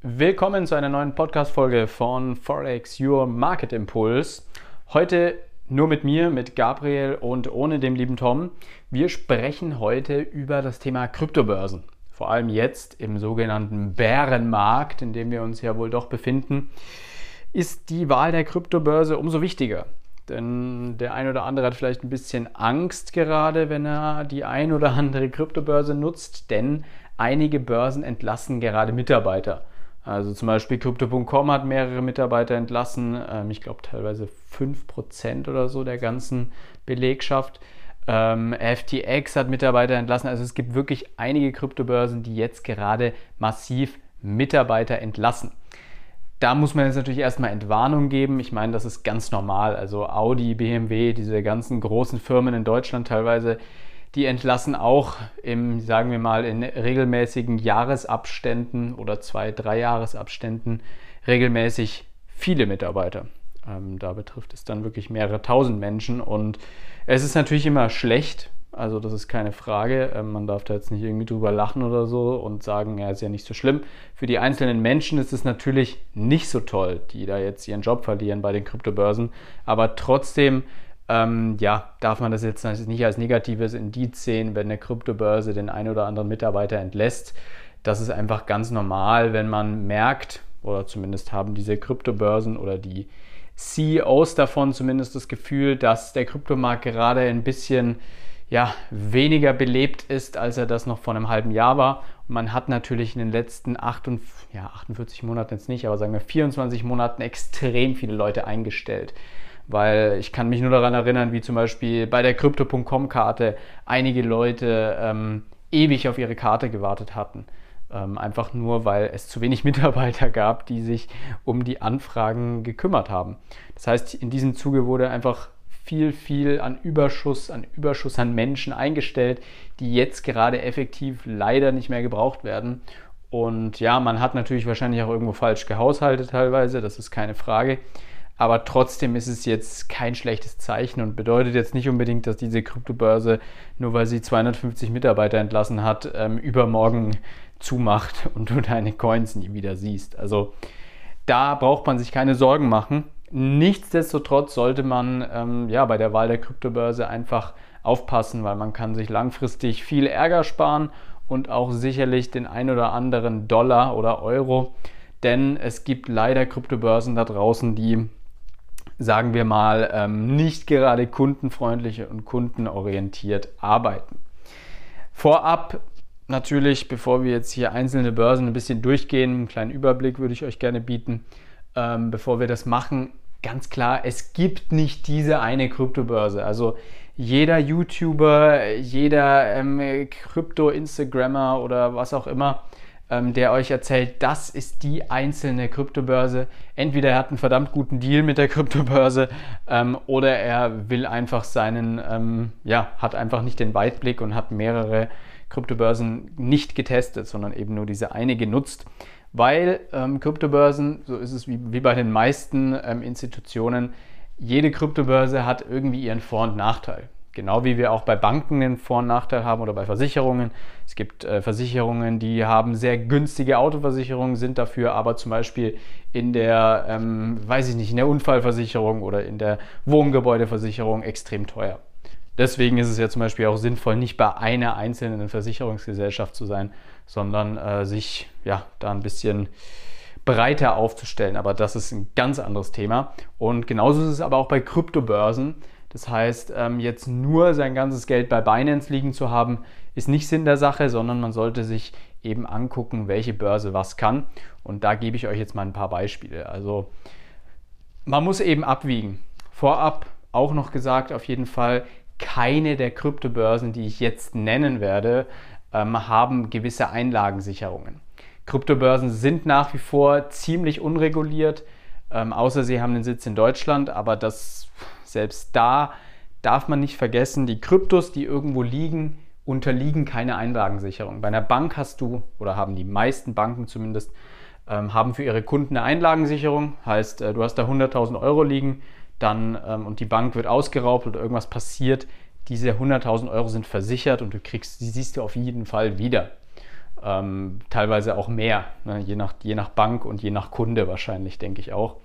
Willkommen zu einer neuen Podcast-Folge von Forex Your Market Impulse. Heute nur mit mir, mit Gabriel und ohne dem lieben Tom. Wir sprechen heute über das Thema Kryptobörsen. Vor allem jetzt im sogenannten Bärenmarkt, in dem wir uns ja wohl doch befinden, ist die Wahl der Kryptobörse umso wichtiger. Denn der ein oder andere hat vielleicht ein bisschen Angst gerade, wenn er die ein oder andere Kryptobörse nutzt, denn einige Börsen entlassen gerade Mitarbeiter. Also zum Beispiel Crypto.com hat mehrere Mitarbeiter entlassen, ähm, ich glaube teilweise 5% oder so der ganzen Belegschaft. Ähm, FTX hat Mitarbeiter entlassen. Also es gibt wirklich einige Kryptobörsen, die jetzt gerade massiv Mitarbeiter entlassen. Da muss man jetzt natürlich erstmal Entwarnung geben. Ich meine, das ist ganz normal. Also Audi, BMW, diese ganzen großen Firmen in Deutschland teilweise, die entlassen auch im, sagen wir mal, in regelmäßigen Jahresabständen oder zwei, drei Jahresabständen regelmäßig viele Mitarbeiter. Ähm, da betrifft es dann wirklich mehrere tausend Menschen und es ist natürlich immer schlecht, also das ist keine Frage. Ähm, man darf da jetzt nicht irgendwie drüber lachen oder so und sagen, ja, ist ja nicht so schlimm. Für die einzelnen Menschen ist es natürlich nicht so toll, die da jetzt ihren Job verlieren bei den Kryptobörsen. Aber trotzdem ähm, ja, darf man das jetzt nicht als negatives Indiz sehen, wenn eine Kryptobörse den einen oder anderen Mitarbeiter entlässt. Das ist einfach ganz normal, wenn man merkt, oder zumindest haben diese Kryptobörsen oder die CEOs davon zumindest das Gefühl, dass der Kryptomarkt gerade ein bisschen ja, weniger belebt ist, als er das noch vor einem halben Jahr war. Und man hat natürlich in den letzten 48, ja, 48 Monaten jetzt nicht, aber sagen wir 24 Monaten extrem viele Leute eingestellt weil ich kann mich nur daran erinnern, wie zum Beispiel bei der Crypto.com-Karte einige Leute ähm, ewig auf ihre Karte gewartet hatten. Ähm, einfach nur, weil es zu wenig Mitarbeiter gab, die sich um die Anfragen gekümmert haben. Das heißt, in diesem Zuge wurde einfach viel, viel an Überschuss, an Überschuss an Menschen eingestellt, die jetzt gerade effektiv leider nicht mehr gebraucht werden. Und ja, man hat natürlich wahrscheinlich auch irgendwo falsch gehaushaltet teilweise, das ist keine Frage. Aber trotzdem ist es jetzt kein schlechtes Zeichen und bedeutet jetzt nicht unbedingt, dass diese Kryptobörse, nur weil sie 250 Mitarbeiter entlassen hat, ähm, übermorgen zumacht und du deine Coins nie wieder siehst. Also da braucht man sich keine Sorgen machen. Nichtsdestotrotz sollte man ähm, ja, bei der Wahl der Kryptobörse einfach aufpassen, weil man kann sich langfristig viel Ärger sparen und auch sicherlich den ein oder anderen Dollar oder Euro. Denn es gibt leider Kryptobörsen da draußen, die sagen wir mal, ähm, nicht gerade kundenfreundlich und kundenorientiert arbeiten. Vorab natürlich, bevor wir jetzt hier einzelne Börsen ein bisschen durchgehen, einen kleinen Überblick würde ich euch gerne bieten. Ähm, bevor wir das machen, ganz klar, es gibt nicht diese eine Kryptobörse. Also jeder YouTuber, jeder ähm, Krypto-Instagrammer oder was auch immer ähm, der euch erzählt, das ist die einzelne Kryptobörse. Entweder er hat einen verdammt guten Deal mit der Kryptobörse ähm, oder er will einfach seinen, ähm, ja, hat einfach nicht den Weitblick und hat mehrere Kryptobörsen nicht getestet, sondern eben nur diese eine genutzt. Weil ähm, Kryptobörsen, so ist es wie, wie bei den meisten ähm, Institutionen, jede Kryptobörse hat irgendwie ihren Vor- und Nachteil. Genau wie wir auch bei Banken einen Vor- und Nachteil haben oder bei Versicherungen. Es gibt äh, Versicherungen, die haben sehr günstige Autoversicherungen, sind dafür aber zum Beispiel in der, ähm, weiß ich nicht, in der Unfallversicherung oder in der Wohngebäudeversicherung extrem teuer. Deswegen ist es ja zum Beispiel auch sinnvoll, nicht bei einer einzelnen Versicherungsgesellschaft zu sein, sondern äh, sich ja da ein bisschen breiter aufzustellen. Aber das ist ein ganz anderes Thema. Und genauso ist es aber auch bei Kryptobörsen. Das heißt, ähm, jetzt nur sein ganzes Geld bei Binance liegen zu haben, ist nicht Sinn der Sache, sondern man sollte sich eben angucken, welche Börse was kann. Und da gebe ich euch jetzt mal ein paar Beispiele. Also man muss eben abwiegen. Vorab auch noch gesagt, auf jeden Fall, keine der Kryptobörsen, die ich jetzt nennen werde, ähm, haben gewisse Einlagensicherungen. Kryptobörsen sind nach wie vor ziemlich unreguliert, ähm, außer sie haben den Sitz in Deutschland, aber das selbst da darf man nicht vergessen, die Kryptos, die irgendwo liegen, unterliegen keine Einlagensicherung. Bei einer Bank hast du, oder haben die meisten Banken zumindest, ähm, haben für ihre Kunden eine Einlagensicherung. Heißt, äh, du hast da 100.000 Euro liegen dann, ähm, und die Bank wird ausgeraubt oder irgendwas passiert. Diese 100.000 Euro sind versichert und du kriegst, die siehst du auf jeden Fall wieder. Ähm, teilweise auch mehr, ne? je, nach, je nach Bank und je nach Kunde wahrscheinlich, denke ich auch.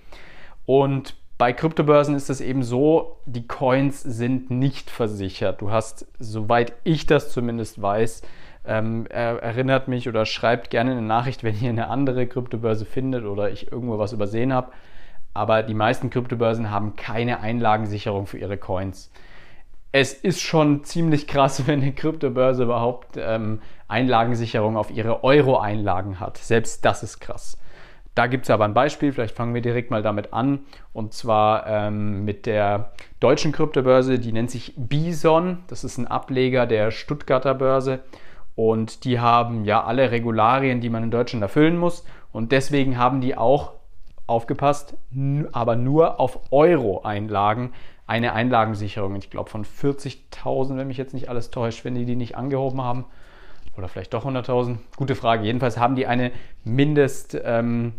Und bei Kryptobörsen ist es eben so, die Coins sind nicht versichert. Du hast, soweit ich das zumindest weiß, ähm, er, erinnert mich oder schreibt gerne eine Nachricht, wenn ihr eine andere Kryptobörse findet oder ich irgendwo was übersehen habe. Aber die meisten Kryptobörsen haben keine Einlagensicherung für ihre Coins. Es ist schon ziemlich krass, wenn eine Kryptobörse überhaupt ähm, Einlagensicherung auf ihre Euro-Einlagen hat. Selbst das ist krass. Da gibt es aber ein Beispiel, vielleicht fangen wir direkt mal damit an. Und zwar ähm, mit der deutschen Kryptobörse, die nennt sich Bison. Das ist ein Ableger der Stuttgarter Börse. Und die haben ja alle Regularien, die man in Deutschland erfüllen muss. Und deswegen haben die auch, aufgepasst, aber nur auf Euro-Einlagen eine Einlagensicherung. Ich glaube von 40.000, wenn mich jetzt nicht alles täuscht, wenn die die nicht angehoben haben. Oder vielleicht doch 100.000. Gute Frage. Jedenfalls haben die eine Mindesteinlage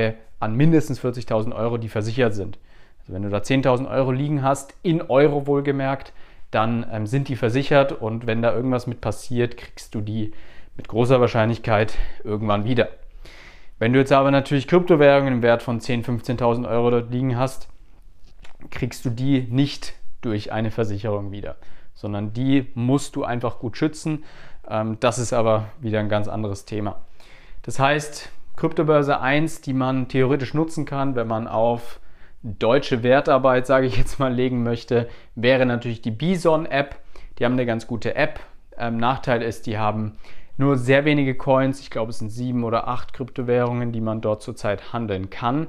ähm, an mindestens 40.000 Euro, die versichert sind. Also wenn du da 10.000 Euro liegen hast, in Euro wohlgemerkt, dann ähm, sind die versichert und wenn da irgendwas mit passiert, kriegst du die mit großer Wahrscheinlichkeit irgendwann wieder. Wenn du jetzt aber natürlich Kryptowährungen im Wert von 10.000, 15.000 Euro dort liegen hast, kriegst du die nicht durch eine Versicherung wieder, sondern die musst du einfach gut schützen. Ähm, das ist aber wieder ein ganz anderes Thema. Das heißt, Kryptobörse 1, die man theoretisch nutzen kann, wenn man auf deutsche Wertarbeit, sage ich jetzt mal, legen möchte, wäre natürlich die Bison-App. Die haben eine ganz gute App. Ähm, Nachteil ist, die haben nur sehr wenige Coins. Ich glaube, es sind sieben oder acht Kryptowährungen, die man dort zurzeit handeln kann.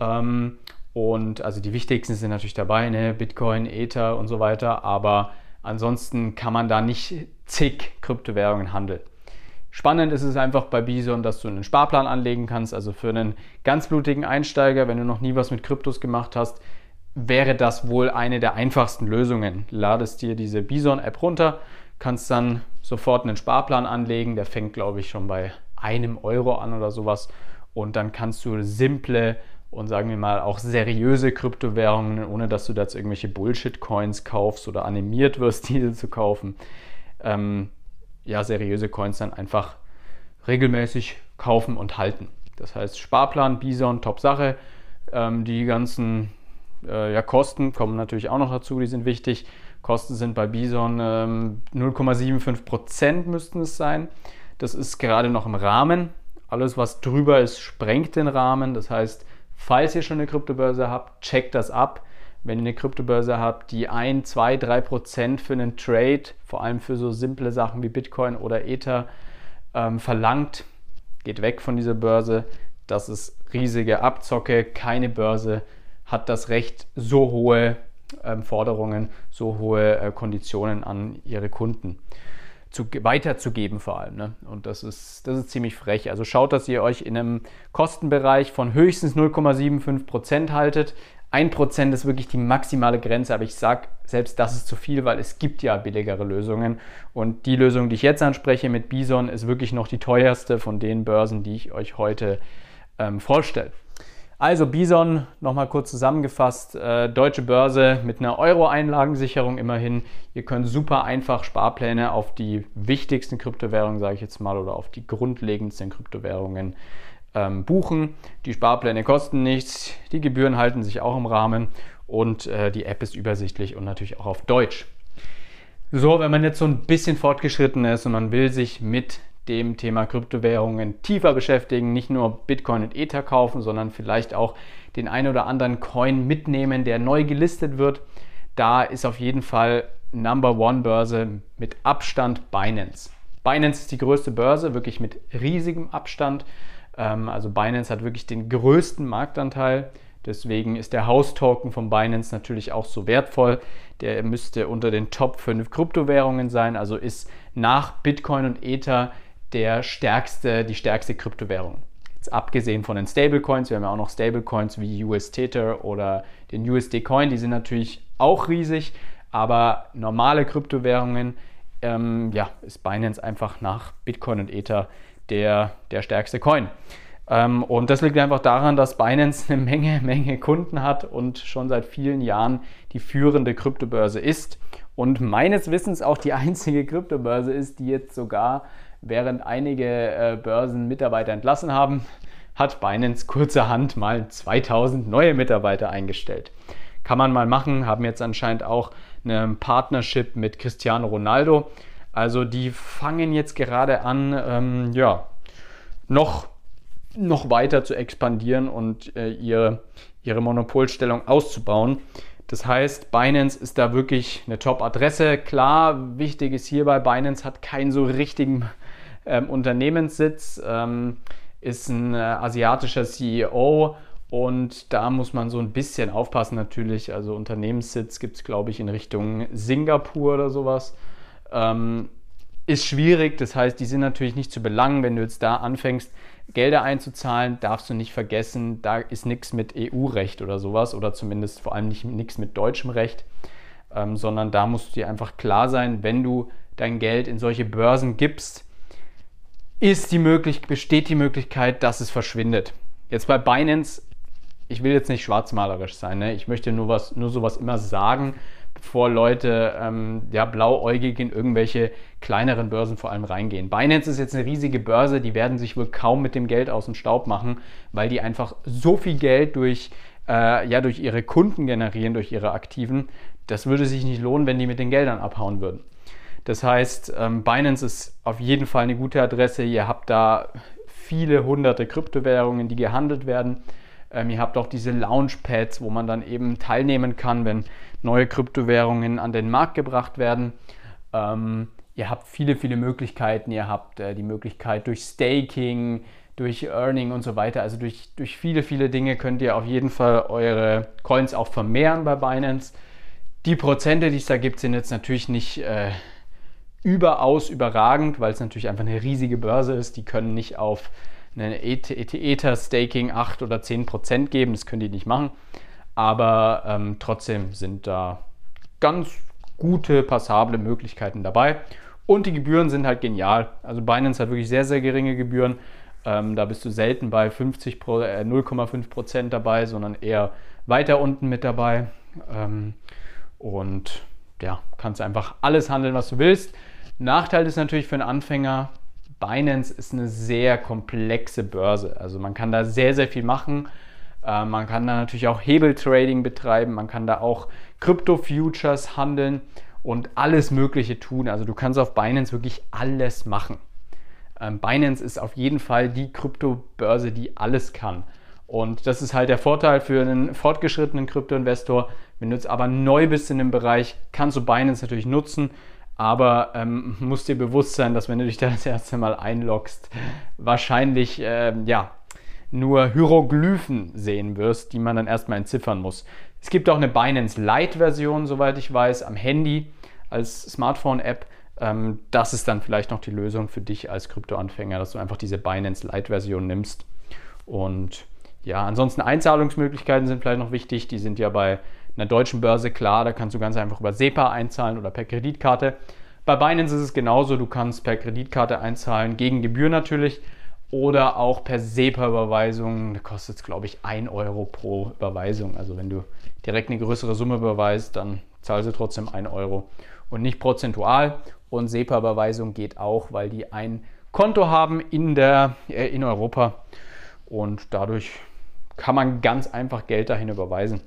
Ähm, und also die wichtigsten sind natürlich dabei, ne? Bitcoin, Ether und so weiter. Aber ansonsten kann man da nicht zig Kryptowährungen handeln. Spannend ist es einfach bei Bison, dass du einen Sparplan anlegen kannst. Also für einen ganz blutigen Einsteiger, wenn du noch nie was mit Kryptos gemacht hast, wäre das wohl eine der einfachsten Lösungen. Ladest dir diese Bison-App runter, kannst dann sofort einen Sparplan anlegen. Der fängt, glaube ich, schon bei einem Euro an oder sowas. Und dann kannst du simple und sagen wir mal auch seriöse Kryptowährungen, ohne dass du da irgendwelche Bullshit-Coins kaufst oder animiert wirst, diese zu kaufen, ähm, ja, seriöse Coins dann einfach regelmäßig kaufen und halten. Das heißt, Sparplan, Bison, top Sache. Ähm, die ganzen äh, ja, Kosten kommen natürlich auch noch dazu, die sind wichtig. Kosten sind bei Bison ähm, 0,75% müssten es sein. Das ist gerade noch im Rahmen. Alles, was drüber ist, sprengt den Rahmen. Das heißt, falls ihr schon eine Kryptobörse habt, checkt das ab wenn ihr eine Kryptobörse habt, die 1, 2, 3 Prozent für einen Trade, vor allem für so simple Sachen wie Bitcoin oder Ether, ähm, verlangt, geht weg von dieser Börse. Das ist riesige Abzocke. Keine Börse hat das Recht, so hohe ähm, Forderungen, so hohe äh, Konditionen an ihre Kunden zu, weiterzugeben vor allem. Ne? Und das ist, das ist ziemlich frech. Also schaut, dass ihr euch in einem Kostenbereich von höchstens 0,75 Prozent haltet. 1% ist wirklich die maximale Grenze, aber ich sage, selbst das ist zu viel, weil es gibt ja billigere Lösungen. Und die Lösung, die ich jetzt anspreche mit Bison, ist wirklich noch die teuerste von den Börsen, die ich euch heute ähm, vorstelle. Also Bison, nochmal kurz zusammengefasst, äh, deutsche Börse mit einer Euro-Einlagensicherung immerhin. Ihr könnt super einfach Sparpläne auf die wichtigsten Kryptowährungen, sage ich jetzt mal, oder auf die grundlegendsten Kryptowährungen ähm, buchen. Die Sparpläne kosten nichts, die Gebühren halten sich auch im Rahmen und äh, die App ist übersichtlich und natürlich auch auf Deutsch. So, wenn man jetzt so ein bisschen fortgeschritten ist und man will sich mit dem Thema Kryptowährungen tiefer beschäftigen, nicht nur Bitcoin und Ether kaufen, sondern vielleicht auch den ein oder anderen Coin mitnehmen, der neu gelistet wird, da ist auf jeden Fall Number One Börse mit Abstand Binance. Binance ist die größte Börse, wirklich mit riesigem Abstand. Ähm, also Binance hat wirklich den größten Marktanteil. Deswegen ist der House-Token von Binance natürlich auch so wertvoll. Der müsste unter den Top 5 Kryptowährungen sein, also ist nach Bitcoin und Ether der stärkste, die stärkste Kryptowährung. Jetzt abgesehen von den Stablecoins, wir haben ja auch noch Stablecoins wie US Tether oder den USD Coin, die sind natürlich auch riesig, aber normale Kryptowährungen, ähm, ja, ist Binance einfach nach Bitcoin und Ether der, der stärkste Coin. Ähm, und das liegt einfach daran, dass Binance eine Menge, Menge Kunden hat und schon seit vielen Jahren die führende Kryptobörse ist und meines Wissens auch die einzige Kryptobörse ist, die jetzt sogar während einige äh, Börsen Mitarbeiter entlassen haben, hat Binance kurzerhand mal 2000 neue Mitarbeiter eingestellt. Kann man mal machen, haben jetzt anscheinend auch eine Partnership mit Cristiano Ronaldo. Also die fangen jetzt gerade an, ähm, ja, noch, noch weiter zu expandieren und äh, ihre, ihre Monopolstellung auszubauen. Das heißt, Binance ist da wirklich eine Top-Adresse. Klar, wichtig ist hierbei, Binance hat keinen so richtigen ähm, Unternehmenssitz, ähm, ist ein äh, asiatischer CEO und da muss man so ein bisschen aufpassen natürlich. Also Unternehmenssitz gibt es, glaube ich, in Richtung Singapur oder sowas. Ähm, ist schwierig, das heißt, die sind natürlich nicht zu belangen, wenn du jetzt da anfängst, Gelder einzuzahlen, darfst du nicht vergessen, da ist nichts mit EU-Recht oder sowas oder zumindest vor allem nicht nichts mit deutschem Recht, ähm, sondern da musst du dir einfach klar sein, wenn du dein Geld in solche Börsen gibst, ist die möglich besteht die Möglichkeit, dass es verschwindet. Jetzt bei Binance, ich will jetzt nicht schwarzmalerisch sein, ne? ich möchte nur, was, nur sowas immer sagen, bevor Leute ähm, ja, blauäugig in irgendwelche kleineren Börsen vor allem reingehen. Binance ist jetzt eine riesige Börse, die werden sich wohl kaum mit dem Geld aus dem Staub machen, weil die einfach so viel Geld durch, äh, ja, durch ihre Kunden generieren, durch ihre Aktiven. Das würde sich nicht lohnen, wenn die mit den Geldern abhauen würden. Das heißt, ähm, Binance ist auf jeden Fall eine gute Adresse. Ihr habt da viele hunderte Kryptowährungen, die gehandelt werden. Ähm, ihr habt auch diese Launchpads, wo man dann eben teilnehmen kann, wenn neue Kryptowährungen an den Markt gebracht werden. Ähm, ihr habt viele, viele Möglichkeiten. Ihr habt äh, die Möglichkeit durch Staking, durch Earning und so weiter. Also durch, durch viele, viele Dinge könnt ihr auf jeden Fall eure Coins auch vermehren bei Binance. Die Prozente, die es da gibt, sind jetzt natürlich nicht äh, überaus überragend, weil es natürlich einfach eine riesige Börse ist. Die können nicht auf eine Ether-Staking 8 oder 10 Prozent geben. Das können die nicht machen. Aber ähm, trotzdem sind da ganz gute, passable Möglichkeiten dabei. Und die Gebühren sind halt genial. Also Binance hat wirklich sehr, sehr geringe Gebühren. Ähm, da bist du selten bei 50 Pro, äh, 0,5 Prozent dabei, sondern eher weiter unten mit dabei. Ähm, und ja, kannst einfach alles handeln, was du willst. Nachteil ist natürlich für einen Anfänger, Binance ist eine sehr komplexe Börse. Also man kann da sehr, sehr viel machen. Äh, man kann da natürlich auch Hebeltrading betreiben, man kann da auch Krypto-Futures handeln und alles Mögliche tun. Also du kannst auf Binance wirklich alles machen. Ähm, Binance ist auf jeden Fall die Kryptobörse, die alles kann. Und das ist halt der Vorteil für einen fortgeschrittenen Kryptoinvestor. Wenn du jetzt aber neu bist in dem Bereich, kannst du Binance natürlich nutzen, aber ähm, musst dir bewusst sein, dass wenn du dich da das erste Mal einloggst, wahrscheinlich ähm, ja, nur Hieroglyphen sehen wirst, die man dann erstmal entziffern muss. Es gibt auch eine Binance Lite-Version, soweit ich weiß, am Handy als Smartphone-App. Ähm, das ist dann vielleicht noch die Lösung für dich als Kryptoanfänger, dass du einfach diese Binance Lite-Version nimmst. Und ja, ansonsten Einzahlungsmöglichkeiten sind vielleicht noch wichtig. Die sind ja bei einer deutschen Börse klar. Da kannst du ganz einfach über SEPA einzahlen oder per Kreditkarte. Bei Binance ist es genauso. Du kannst per Kreditkarte einzahlen, gegen Gebühr natürlich oder auch per SEPA-Überweisung. Da kostet es, glaube ich, 1 Euro pro Überweisung. Also wenn du direkt eine größere Summe überweist, dann zahlst du trotzdem 1 Euro und nicht prozentual. Und SEPA-Überweisung geht auch, weil die ein Konto haben in, der, äh, in Europa und dadurch kann man ganz einfach Geld dahin überweisen.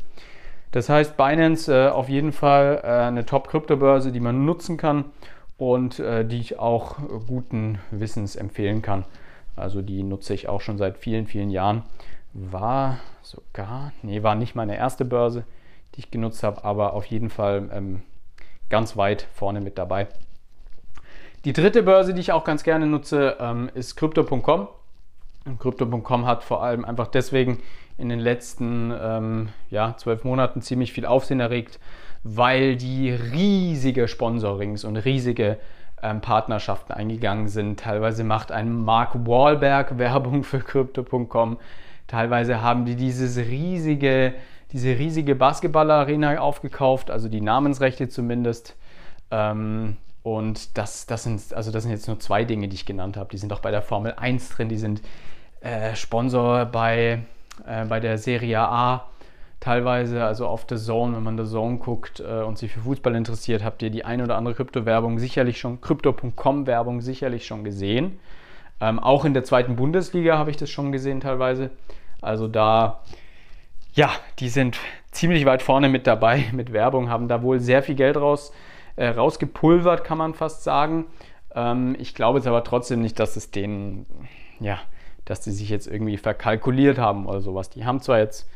Das heißt, Binance äh, auf jeden Fall äh, eine Top-Kryptobörse, die man nutzen kann und äh, die ich auch guten Wissens empfehlen kann. Also die nutze ich auch schon seit vielen, vielen Jahren. War sogar, nee, war nicht meine erste Börse, die ich genutzt habe, aber auf jeden Fall ähm, ganz weit vorne mit dabei. Die dritte Börse, die ich auch ganz gerne nutze, ähm, ist Crypto.com. Crypto.com hat vor allem einfach deswegen in den letzten ähm, ja, zwölf Monaten ziemlich viel Aufsehen erregt, weil die riesige Sponsorings und riesige ähm, Partnerschaften eingegangen sind. Teilweise macht ein Mark Wahlberg Werbung für Crypto.com. Teilweise haben die dieses riesige, diese riesige Basketballarena aufgekauft, also die Namensrechte zumindest. Ähm, und das, das, sind, also das sind jetzt nur zwei Dinge, die ich genannt habe. Die sind auch bei der Formel 1 drin, die sind äh, Sponsor bei, äh, bei der Serie A teilweise, also auf The Zone, wenn man The Zone guckt äh, und sich für Fußball interessiert, habt ihr die ein oder andere Kryptowerbung sicherlich schon, Crypto.com-Werbung sicherlich schon gesehen. Ähm, auch in der zweiten Bundesliga habe ich das schon gesehen teilweise. Also da, ja, die sind ziemlich weit vorne mit dabei mit Werbung, haben da wohl sehr viel Geld raus, äh, rausgepulvert, kann man fast sagen. Ähm, ich glaube jetzt aber trotzdem nicht, dass es denen, ja, dass die sich jetzt irgendwie verkalkuliert haben oder sowas. Die haben zwar jetzt,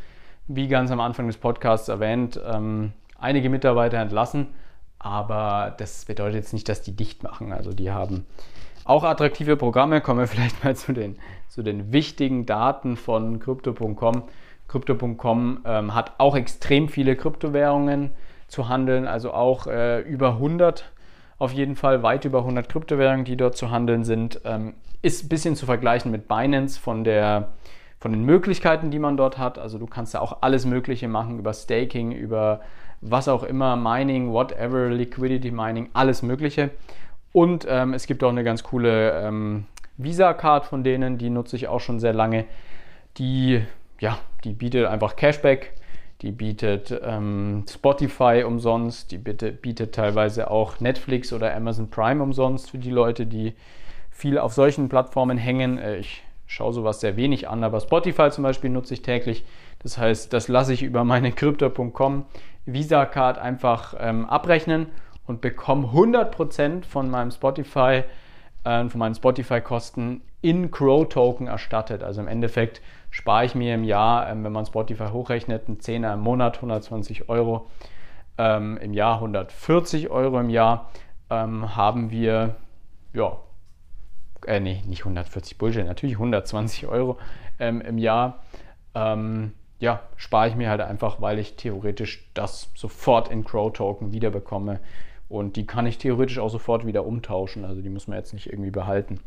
wie ganz am Anfang des Podcasts erwähnt, ähm, einige Mitarbeiter entlassen, aber das bedeutet jetzt nicht, dass die dicht machen. Also die haben auch attraktive Programme, kommen wir vielleicht mal zu den, zu den wichtigen Daten von Crypto.com. Crypto.com ähm, hat auch extrem viele Kryptowährungen zu handeln, also auch äh, über 100 auf jeden Fall, weit über 100 Kryptowährungen, die dort zu handeln sind. Ähm, ist ein bisschen zu vergleichen mit Binance von, der, von den Möglichkeiten, die man dort hat. Also du kannst ja auch alles Mögliche machen über Staking, über was auch immer, Mining, whatever, Liquidity Mining, alles Mögliche. Und ähm, es gibt auch eine ganz coole ähm, Visa-Card von denen, die nutze ich auch schon sehr lange. Die, ja, die bietet einfach Cashback, die bietet ähm, Spotify umsonst, die bietet, bietet teilweise auch Netflix oder Amazon Prime umsonst für die Leute, die viel auf solchen Plattformen hängen. Äh, ich schaue sowas sehr wenig an, aber Spotify zum Beispiel nutze ich täglich. Das heißt, das lasse ich über meine Crypto.com Visa-Card einfach ähm, abrechnen und bekomme 100% von meinem Spotify, äh, von meinen Spotify-Kosten in Crow-Token erstattet. Also im Endeffekt spare ich mir im Jahr, ähm, wenn man Spotify hochrechnet, einen Zehner im Monat, 120 Euro ähm, im Jahr, 140 Euro im Jahr, ähm, haben wir, ja, äh, nee, nicht 140 Bullshit, natürlich 120 Euro ähm, im Jahr. Ähm, ja, spare ich mir halt einfach, weil ich theoretisch das sofort in Crow-Token wiederbekomme und die kann ich theoretisch auch sofort wieder umtauschen. Also die muss man jetzt nicht irgendwie behalten.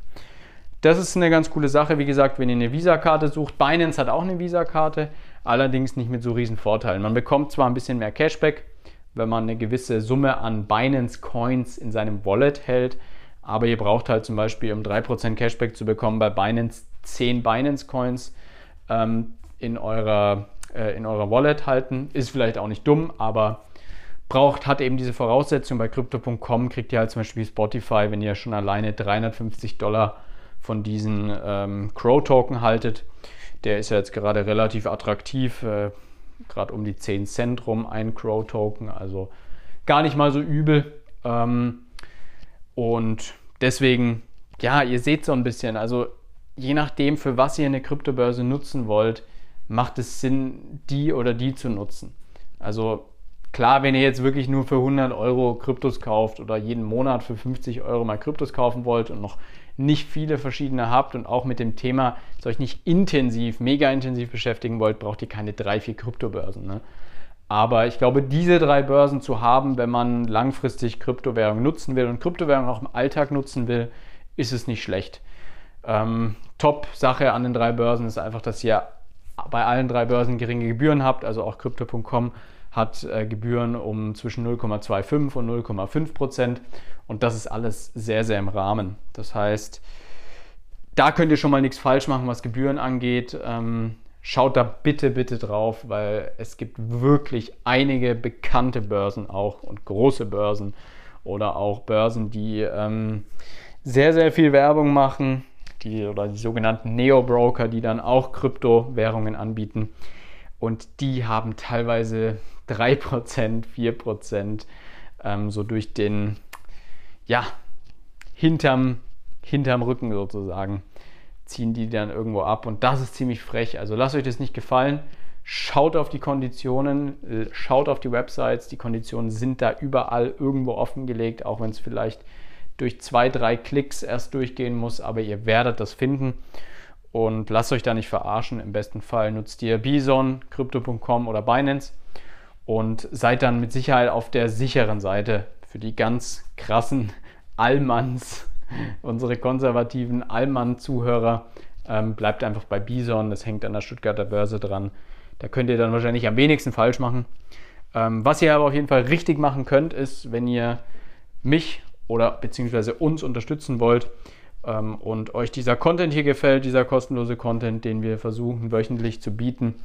Das ist eine ganz coole Sache. Wie gesagt, wenn ihr eine Visa-Karte sucht, Binance hat auch eine Visa-Karte, allerdings nicht mit so riesen Vorteilen. Man bekommt zwar ein bisschen mehr Cashback, wenn man eine gewisse Summe an Binance Coins in seinem Wallet hält, aber ihr braucht halt zum Beispiel, um 3% Cashback zu bekommen, bei Binance 10 Binance Coins ähm, in, eurer, äh, in eurer Wallet halten. Ist vielleicht auch nicht dumm, aber braucht, hat eben diese Voraussetzung. Bei Crypto.com kriegt ihr halt zum Beispiel Spotify, wenn ihr schon alleine 350 Dollar von diesen ähm, Crow-Token haltet. Der ist ja jetzt gerade relativ attraktiv, äh, gerade um die 10 Cent rum ein Crow-Token, also gar nicht mal so übel. Ähm, und deswegen, ja, ihr seht so ein bisschen, also je nachdem, für was ihr eine Kryptobörse nutzen wollt, macht es Sinn, die oder die zu nutzen. Also Klar, wenn ihr jetzt wirklich nur für 100 Euro Kryptos kauft oder jeden Monat für 50 Euro mal Kryptos kaufen wollt und noch nicht viele verschiedene habt und auch mit dem Thema euch nicht intensiv, mega intensiv beschäftigen wollt, braucht ihr keine drei, vier Kryptobörsen. Ne? Aber ich glaube, diese drei Börsen zu haben, wenn man langfristig Kryptowährung nutzen will und Kryptowährung auch im Alltag nutzen will, ist es nicht schlecht. Ähm, Top-Sache an den drei Börsen ist einfach, dass ihr bei allen drei Börsen geringe Gebühren habt, also auch Crypto.com hat äh, Gebühren um zwischen 0,25 und 0,5 Prozent und das ist alles sehr, sehr im Rahmen. Das heißt, da könnt ihr schon mal nichts falsch machen, was Gebühren angeht. Ähm, schaut da bitte, bitte drauf, weil es gibt wirklich einige bekannte Börsen auch und große Börsen oder auch Börsen, die ähm, sehr, sehr viel Werbung machen, die oder die sogenannten Neo-Broker, die dann auch Kryptowährungen anbieten. Und die haben teilweise 3%, 4%, ähm, so durch den, ja, hinterm, hinterm Rücken sozusagen, ziehen die dann irgendwo ab. Und das ist ziemlich frech. Also lasst euch das nicht gefallen. Schaut auf die Konditionen, schaut auf die Websites. Die Konditionen sind da überall irgendwo offengelegt, auch wenn es vielleicht durch zwei, drei Klicks erst durchgehen muss, aber ihr werdet das finden und lasst euch da nicht verarschen. Im besten Fall nutzt ihr Bison, Crypto.com oder Binance und seid dann mit Sicherheit auf der sicheren Seite für die ganz krassen Allmanns, unsere konservativen Allmann-Zuhörer. Ähm, bleibt einfach bei Bison, das hängt an der Stuttgarter Börse dran. Da könnt ihr dann wahrscheinlich am wenigsten falsch machen. Ähm, was ihr aber auf jeden Fall richtig machen könnt, ist, wenn ihr mich oder beziehungsweise uns unterstützen wollt ähm, und euch dieser Content hier gefällt, dieser kostenlose Content, den wir versuchen wöchentlich zu bieten,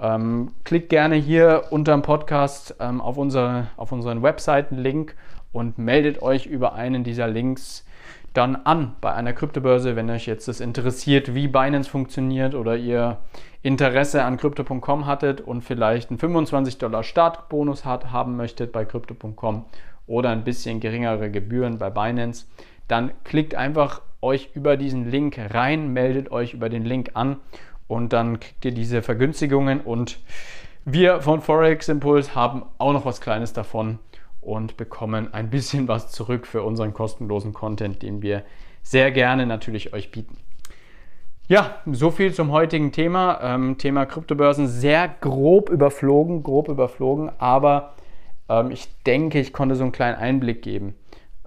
Ähm, klickt gerne hier unter dem Podcast ähm, auf, unsere, auf unseren Webseiten-Link und meldet euch über einen dieser Links dann an bei einer Kryptobörse, wenn euch jetzt das interessiert, wie Binance funktioniert oder ihr Interesse an Crypto.com hattet und vielleicht einen 25 Dollar Startbonus hat, haben möchtet bei Crypto.com oder ein bisschen geringere Gebühren bei Binance, dann klickt einfach euch über diesen Link rein, meldet euch über den Link an und dann kriegt ihr diese Vergünstigungen und wir von Forex Impulse haben auch noch was Kleines davon und bekommen ein bisschen was zurück für unseren kostenlosen Content, den wir sehr gerne natürlich euch bieten. Ja, so viel zum heutigen Thema. Ähm, Thema Kryptobörsen sehr grob überflogen, grob überflogen, aber ähm, ich denke, ich konnte so einen kleinen Einblick geben.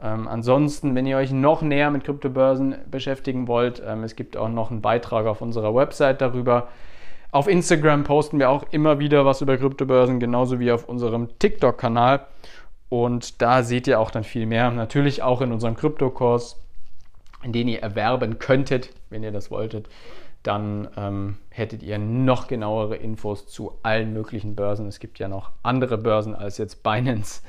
Ähm, ansonsten, wenn ihr euch noch näher mit Kryptobörsen beschäftigen wollt, ähm, es gibt auch noch einen Beitrag auf unserer Website darüber. Auf Instagram posten wir auch immer wieder was über Kryptobörsen, genauso wie auf unserem TikTok-Kanal. Und da seht ihr auch dann viel mehr. Natürlich auch in unserem Kryptokurs, den ihr erwerben könntet, wenn ihr das wolltet. Dann ähm, hättet ihr noch genauere Infos zu allen möglichen Börsen. Es gibt ja noch andere Börsen als jetzt Binance,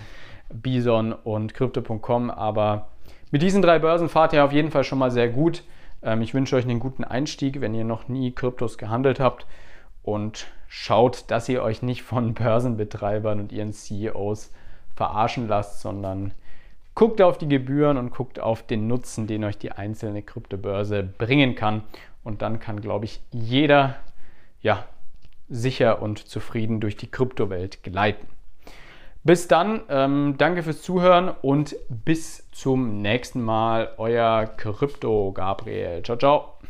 Bison und Crypto.com. Aber mit diesen drei Börsen fahrt ihr auf jeden Fall schon mal sehr gut. Ähm, ich wünsche euch einen guten Einstieg, wenn ihr noch nie Kryptos gehandelt habt. Und schaut, dass ihr euch nicht von Börsenbetreibern und ihren CEOs verarschen lasst, sondern guckt auf die Gebühren und guckt auf den Nutzen, den euch die einzelne Kryptobörse bringen kann. Und dann kann, glaube ich, jeder ja, sicher und zufrieden durch die Kryptowelt gleiten. Bis dann, ähm, danke fürs Zuhören und bis zum nächsten Mal. Euer Krypto Gabriel. Ciao, ciao.